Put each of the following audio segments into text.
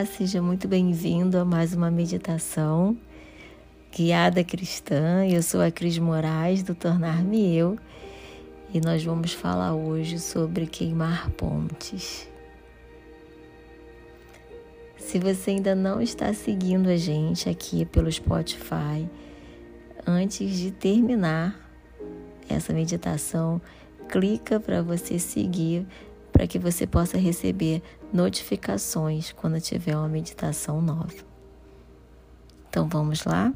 Olá, seja muito bem-vindo a mais uma meditação guiada cristã. Eu sou a Cris Moraes do Tornar-me Eu e nós vamos falar hoje sobre queimar pontes. Se você ainda não está seguindo a gente aqui pelo Spotify, antes de terminar essa meditação, clica para você seguir para que você possa receber notificações quando tiver uma meditação nova. Então vamos lá?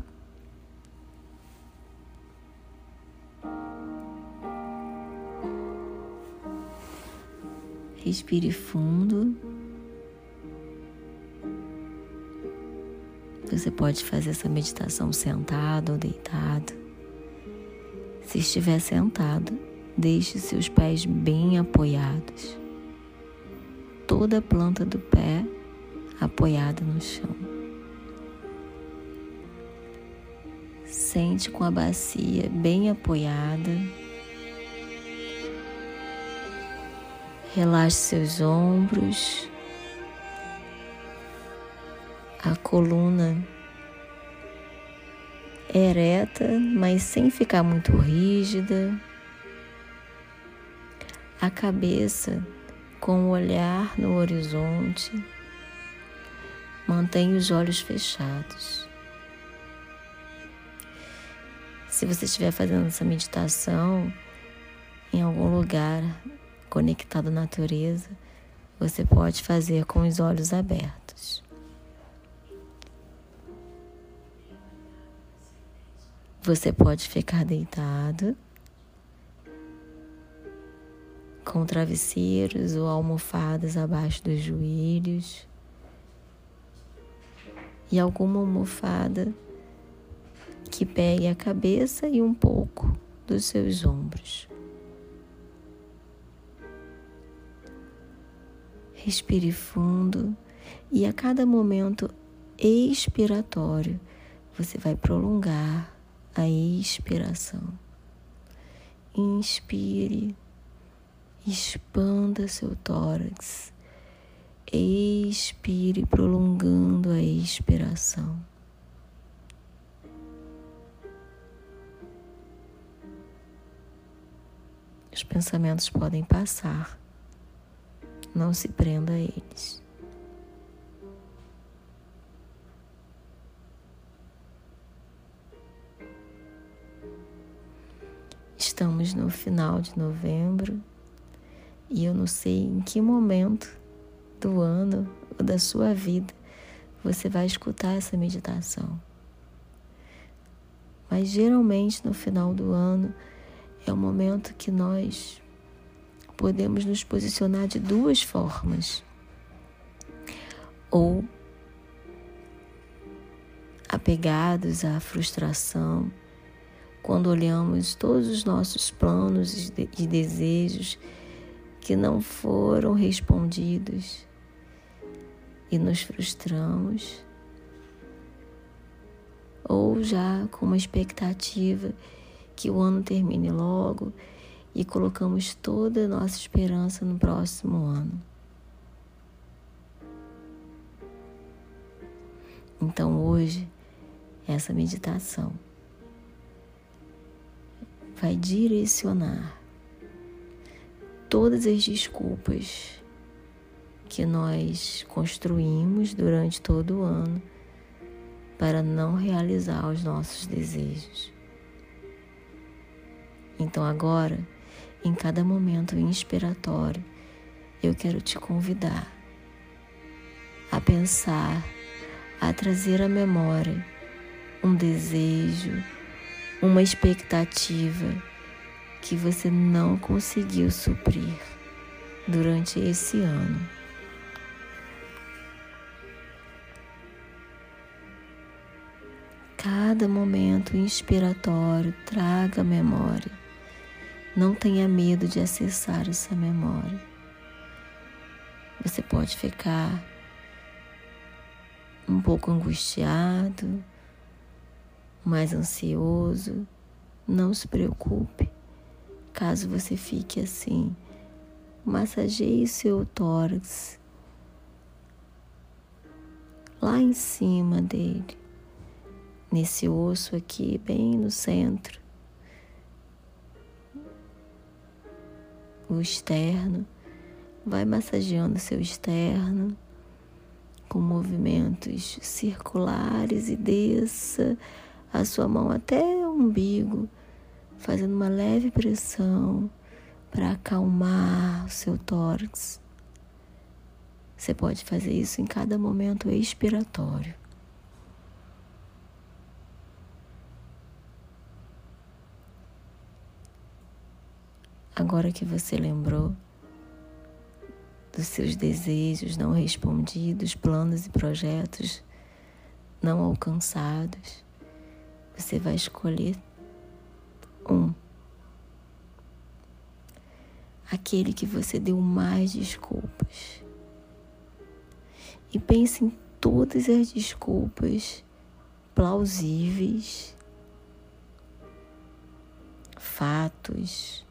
Respire fundo. Você pode fazer essa meditação sentado ou deitado. Se estiver sentado, deixe seus pés bem apoiados toda a planta do pé apoiada no chão. Sente com a bacia bem apoiada. Relaxe seus ombros, a coluna ereta, mas sem ficar muito rígida. A cabeça com o olhar no horizonte. Mantenha os olhos fechados. Se você estiver fazendo essa meditação em algum lugar conectado à natureza, você pode fazer com os olhos abertos. Você pode ficar deitado com travesseiros ou almofadas abaixo dos joelhos e alguma almofada que pegue a cabeça e um pouco dos seus ombros. Respire fundo e a cada momento expiratório você vai prolongar a expiração. Inspire Expanda seu tórax. Expire, prolongando a expiração. Os pensamentos podem passar, não se prenda a eles. Estamos no final de novembro e eu não sei em que momento do ano ou da sua vida você vai escutar essa meditação. Mas geralmente no final do ano é o momento que nós podemos nos posicionar de duas formas. Ou apegados à frustração, quando olhamos todos os nossos planos e desejos que não foram respondidos e nos frustramos, ou já com uma expectativa que o ano termine logo e colocamos toda a nossa esperança no próximo ano. Então hoje, essa meditação vai direcionar todas as desculpas que nós construímos durante todo o ano para não realizar os nossos desejos. Então, agora, em cada momento inspiratório, eu quero te convidar a pensar, a trazer à memória um desejo, uma expectativa que você não conseguiu suprir durante esse ano. Cada momento inspiratório traga memória. Não tenha medo de acessar essa memória. Você pode ficar um pouco angustiado, mais ansioso. Não se preocupe. Caso você fique assim, massageie seu tórax lá em cima dele, nesse osso aqui, bem no centro, o externo, vai massageando seu externo com movimentos circulares e desça a sua mão até o umbigo, fazendo uma leve pressão para acalmar o seu tórax. Você pode fazer isso em cada momento expiratório. Agora que você lembrou dos seus desejos não respondidos, planos e projetos não alcançados, você vai escolher um. Aquele que você deu mais desculpas. E pense em todas as desculpas plausíveis, fatos,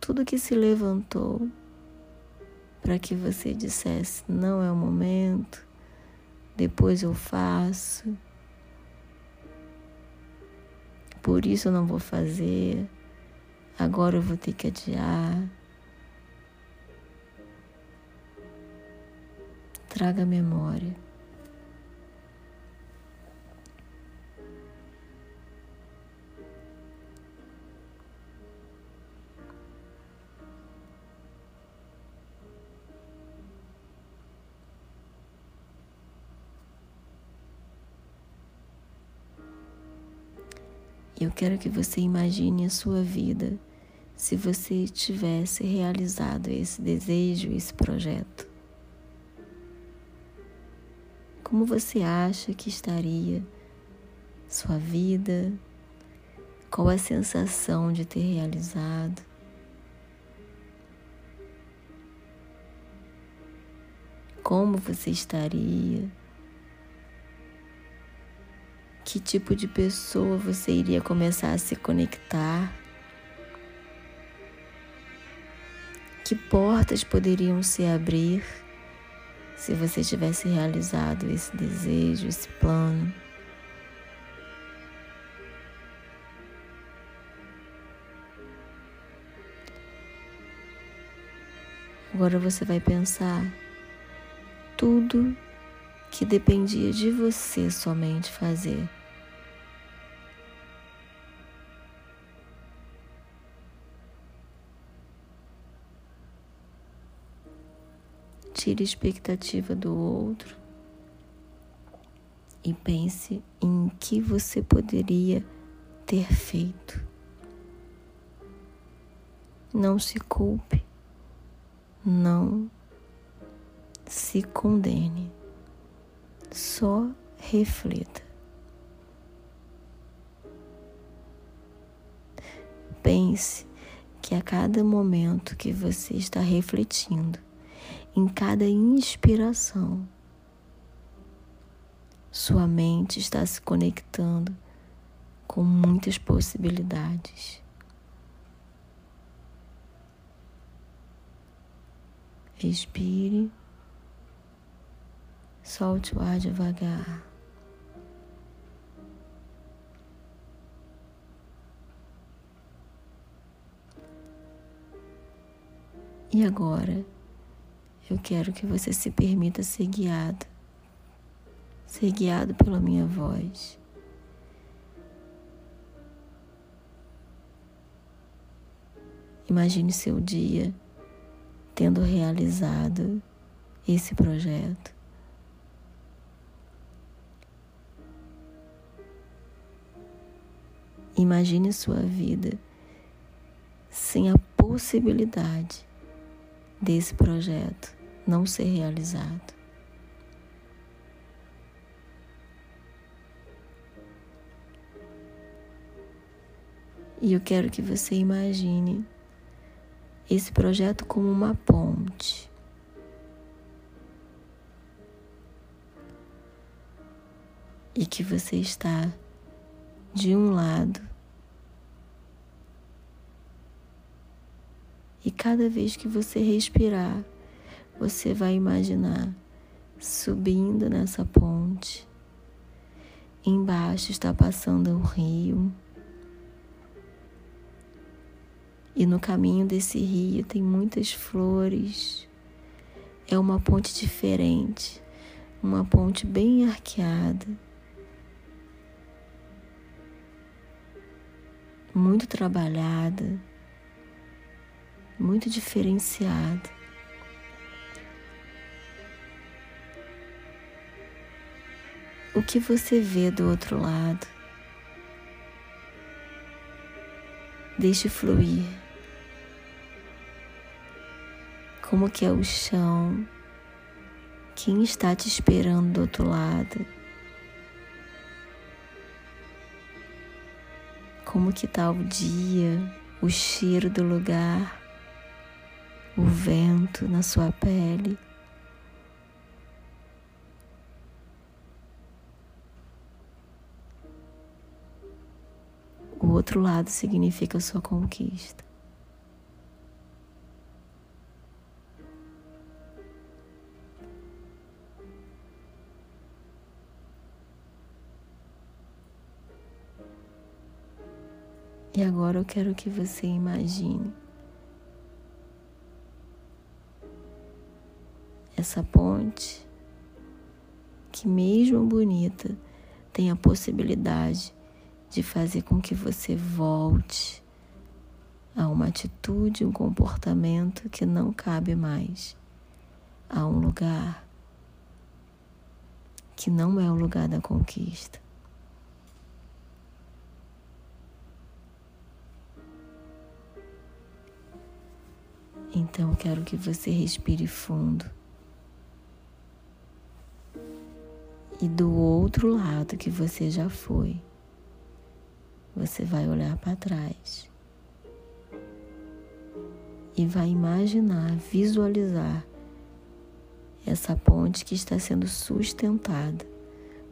tudo que se levantou para que você dissesse: não é o momento, depois eu faço, por isso eu não vou fazer, agora eu vou ter que adiar. Traga memória. Quero que você imagine a sua vida se você tivesse realizado esse desejo, esse projeto. Como você acha que estaria sua vida? Qual a sensação de ter realizado? Como você estaria? Que tipo de pessoa você iria começar a se conectar, que portas poderiam se abrir se você tivesse realizado esse desejo, esse plano. Agora você vai pensar tudo que dependia de você somente fazer. Tire a expectativa do outro e pense em que você poderia ter feito. Não se culpe, não se condene. Só reflita. Pense que a cada momento que você está refletindo, em cada inspiração, sua mente está se conectando com muitas possibilidades. Respire. Solte o ar devagar. E agora, eu quero que você se permita ser guiado, ser guiado pela minha voz. Imagine seu dia tendo realizado esse projeto. Imagine sua vida sem a possibilidade desse projeto não ser realizado. E eu quero que você imagine esse projeto como uma ponte. E que você está de um lado. E cada vez que você respirar, você vai imaginar subindo nessa ponte. Embaixo está passando o rio. E no caminho desse rio tem muitas flores. É uma ponte diferente, uma ponte bem arqueada. Muito trabalhada, muito diferenciada. O que você vê do outro lado? Deixe fluir. Como que é o chão? Quem está te esperando do outro lado? Como que tá o dia, o cheiro do lugar, o vento na sua pele? O outro lado significa sua conquista. E agora eu quero que você imagine essa ponte que, mesmo bonita, tem a possibilidade de fazer com que você volte a uma atitude, um comportamento que não cabe mais, a um lugar que não é o lugar da conquista. Então eu quero que você respire fundo. E do outro lado que você já foi, você vai olhar para trás e vai imaginar, visualizar essa ponte que está sendo sustentada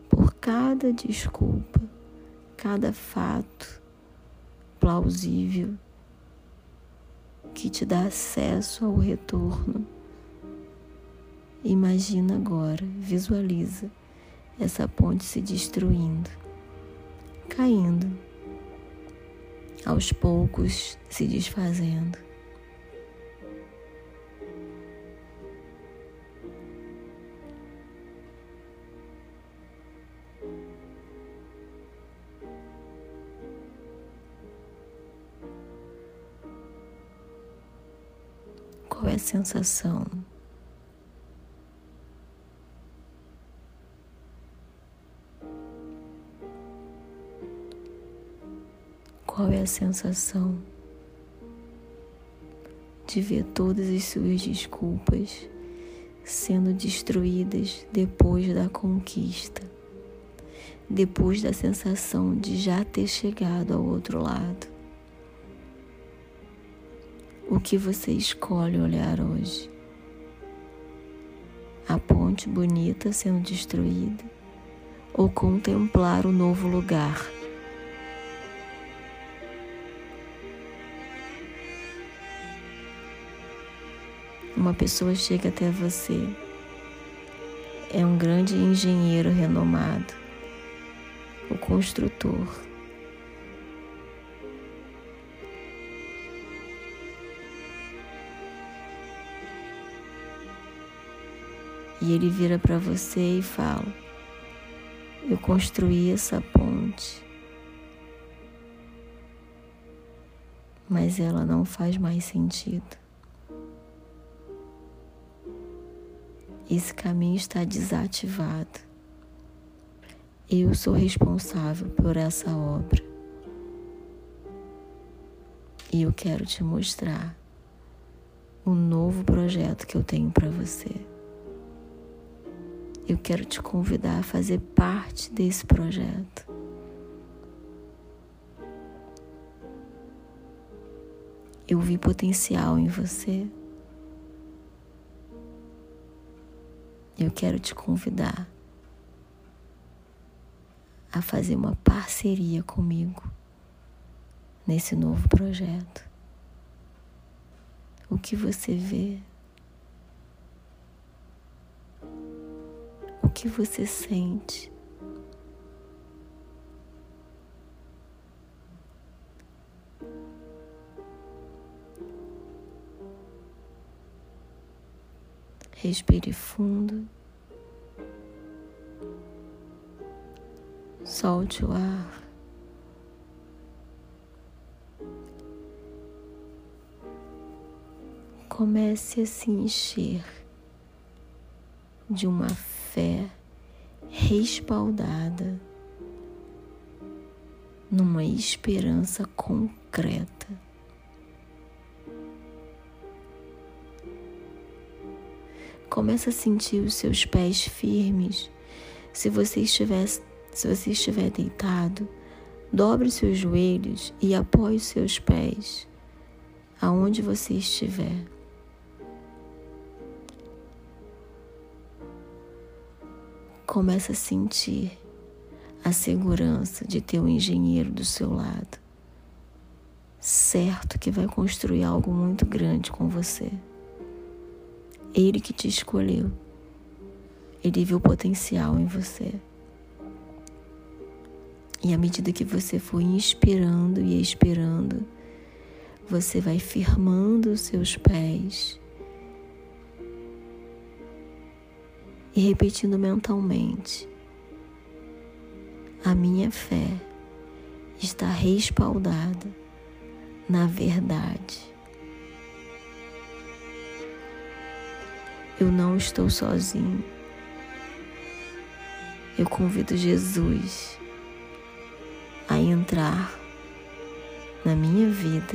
por cada desculpa, cada fato plausível que te dá acesso ao retorno. Imagina agora, visualiza essa ponte se destruindo, caindo aos poucos se desfazendo. Qual é a sensação? Qual é a sensação de ver todas as suas desculpas sendo destruídas depois da conquista, depois da sensação de já ter chegado ao outro lado? O que você escolhe olhar hoje? A ponte bonita sendo destruída ou contemplar o novo lugar? Uma pessoa chega até você, é um grande engenheiro renomado, o construtor. E ele vira para você e fala: Eu construí essa ponte, mas ela não faz mais sentido. Esse caminho está desativado. Eu sou responsável por essa obra. E eu quero te mostrar o novo projeto que eu tenho para você. Eu quero te convidar a fazer parte desse projeto. Eu vi potencial em você. Eu quero te convidar a fazer uma parceria comigo nesse novo projeto. O que você vê? o que você sente. Respire fundo. Solte o ar. Comece a se encher de uma fé respaldada numa esperança concreta. Começa a sentir os seus pés firmes. Se você estiver, se você estiver deitado, dobre seus joelhos e apoie os seus pés aonde você estiver. Começa a sentir a segurança de ter um engenheiro do seu lado, certo que vai construir algo muito grande com você. Ele que te escolheu. Ele viu potencial em você. E à medida que você for inspirando e expirando, você vai firmando os seus pés e repetindo mentalmente: A minha fé está respaldada na verdade. Eu não estou sozinho. Eu convido Jesus a entrar na minha vida.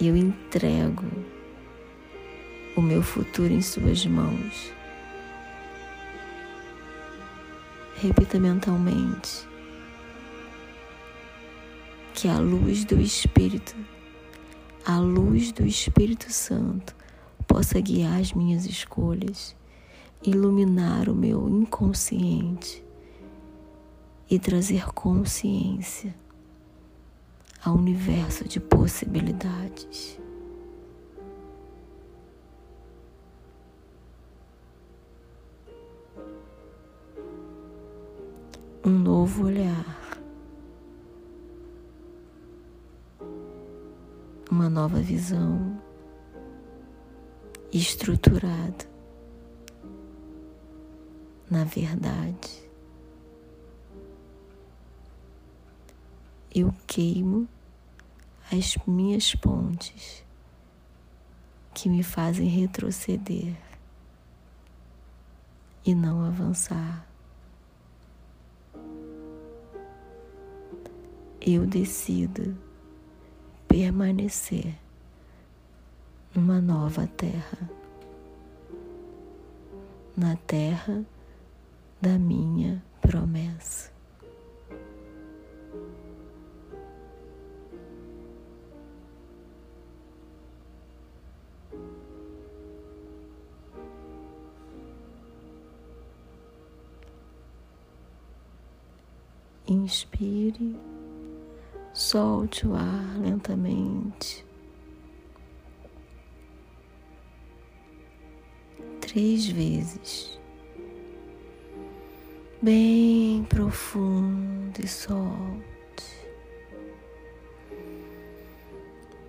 Eu entrego o meu futuro em Suas mãos. Repita mentalmente que a luz do Espírito a luz do Espírito Santo possa guiar as minhas escolhas, iluminar o meu inconsciente e trazer consciência ao universo de possibilidades. Um novo olhar. Uma nova visão estruturada na verdade. Eu queimo as minhas pontes que me fazem retroceder e não avançar. Eu decido permanecer numa nova terra, na terra da minha promessa. Inspire Solte o ar lentamente. Três vezes. Bem profundo e solte.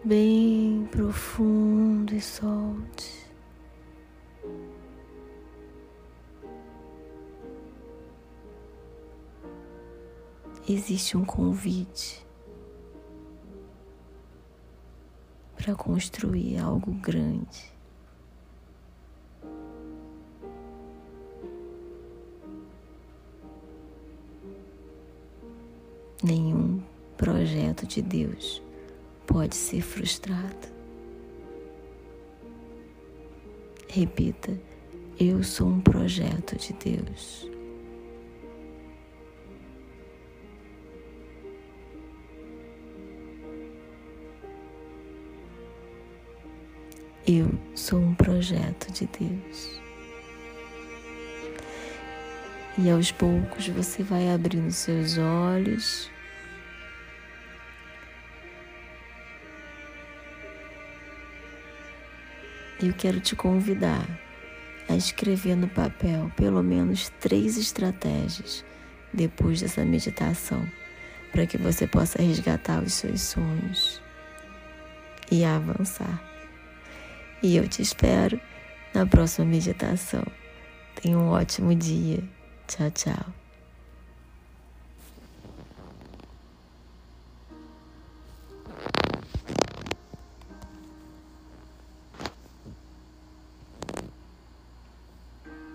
Bem profundo e solte. Existe um convite para construir algo grande. Nenhum projeto de Deus pode ser frustrado. Repita: Eu sou um projeto de Deus. Eu sou um projeto de Deus. E aos poucos você vai abrindo seus olhos. eu quero te convidar a escrever no papel pelo menos três estratégias depois dessa meditação, para que você possa resgatar os seus sonhos e avançar. E eu te espero na próxima meditação. Tenha um ótimo dia. Tchau, tchau.